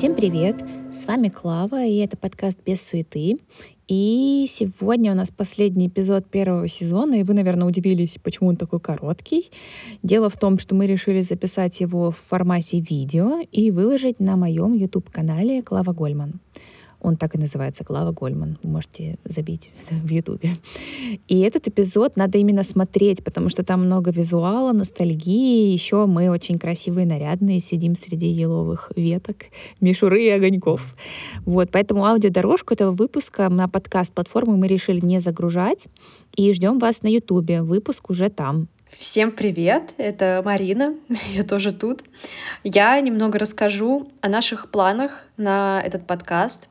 Всем привет! С вами Клава, и это подкаст «Без суеты». И сегодня у нас последний эпизод первого сезона, и вы, наверное, удивились, почему он такой короткий. Дело в том, что мы решили записать его в формате видео и выложить на моем YouTube-канале Клава Гольман. Он так и называется «Клава Гольман». Вы можете забить в Ютубе. И этот эпизод надо именно смотреть, потому что там много визуала, ностальгии. Еще мы очень красивые, нарядные, сидим среди еловых веток, мишуры и огоньков. Вот, поэтому аудиодорожку этого выпуска на подкаст-платформы мы решили не загружать. И ждем вас на Ютубе. Выпуск уже там. Всем привет, это Марина, я тоже тут. Я немного расскажу о наших планах на этот подкаст.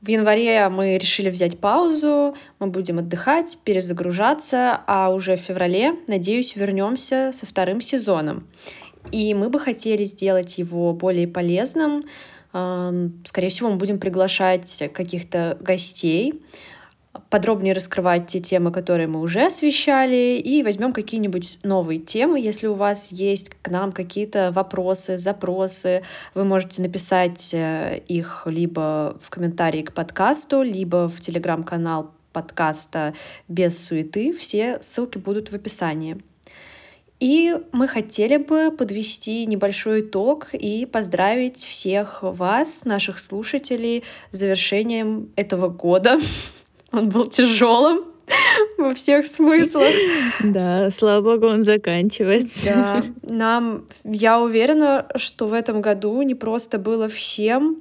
В январе мы решили взять паузу, мы будем отдыхать, перезагружаться, а уже в феврале, надеюсь, вернемся со вторым сезоном. И мы бы хотели сделать его более полезным. Скорее всего, мы будем приглашать каких-то гостей, подробнее раскрывать те темы, которые мы уже освещали, и возьмем какие-нибудь новые темы. Если у вас есть к нам какие-то вопросы, запросы, вы можете написать э, их либо в комментарии к подкасту, либо в телеграм-канал подкаста «Без суеты». Все ссылки будут в описании. И мы хотели бы подвести небольшой итог и поздравить всех вас, наших слушателей, с завершением этого года. Он был тяжелым во всех смыслах. Да, слава богу, он заканчивается. Да, нам, я уверена, что в этом году не просто было всем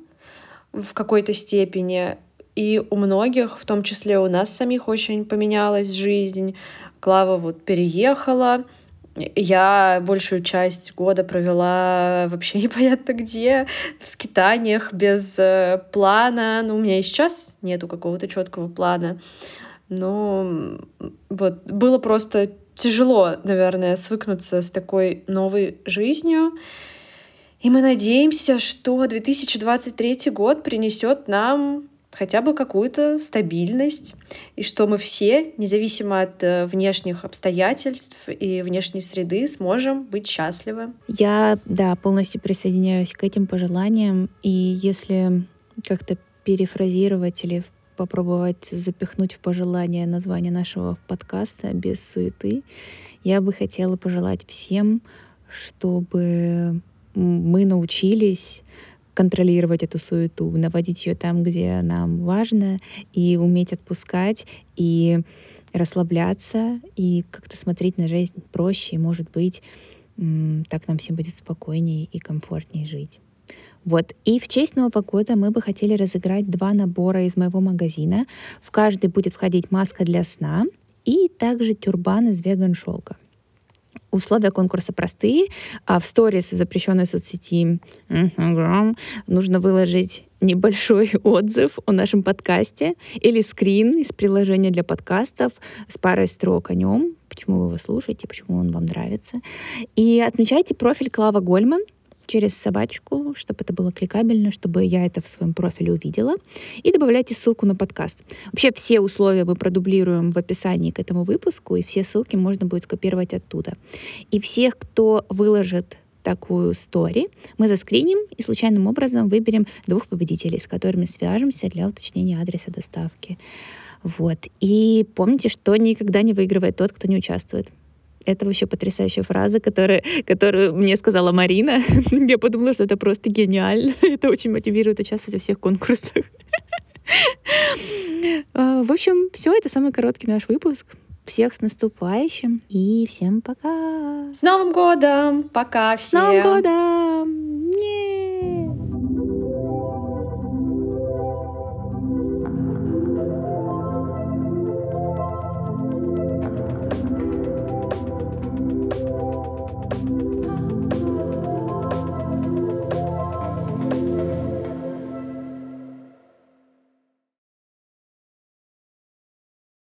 в какой-то степени, и у многих, в том числе у нас самих, очень поменялась жизнь. Клава вот переехала, я большую часть года провела вообще непонятно где, в скитаниях, без э, плана. Ну, у меня и сейчас нету какого-то четкого плана. Но вот было просто тяжело, наверное, свыкнуться с такой новой жизнью. И мы надеемся, что 2023 год принесет нам хотя бы какую-то стабильность, и что мы все, независимо от э, внешних обстоятельств и внешней среды, сможем быть счастливы. Я, да, полностью присоединяюсь к этим пожеланиям, и если как-то перефразировать или попробовать запихнуть в пожелание название нашего подкаста без суеты, я бы хотела пожелать всем, чтобы мы научились контролировать эту суету, наводить ее там, где нам важно, и уметь отпускать, и расслабляться, и как-то смотреть на жизнь проще, и, может быть, так нам всем будет спокойнее и комфортнее жить. Вот. И в честь Нового года мы бы хотели разыграть два набора из моего магазина. В каждый будет входить маска для сна и также тюрбан из веган шелка. Условия конкурса простые. А в сторис запрещенной соцсети нужно выложить небольшой отзыв о нашем подкасте или скрин из приложения для подкастов с парой строк о нем, почему вы его слушаете, почему он вам нравится. И отмечайте профиль Клава Гольман — через собачку, чтобы это было кликабельно, чтобы я это в своем профиле увидела. И добавляйте ссылку на подкаст. Вообще все условия мы продублируем в описании к этому выпуску, и все ссылки можно будет скопировать оттуда. И всех, кто выложит такую стори, мы заскриним и случайным образом выберем двух победителей, с которыми свяжемся для уточнения адреса доставки. Вот. И помните, что никогда не выигрывает тот, кто не участвует. Это вообще потрясающая фраза, которая, которую мне сказала Марина. Я подумала, что это просто гениально. Это очень мотивирует участвовать во всех конкурсах. А, в общем, все, это самый короткий наш выпуск. Всех с наступающим и всем пока. С Новым годом! Пока всем! С Новым годом!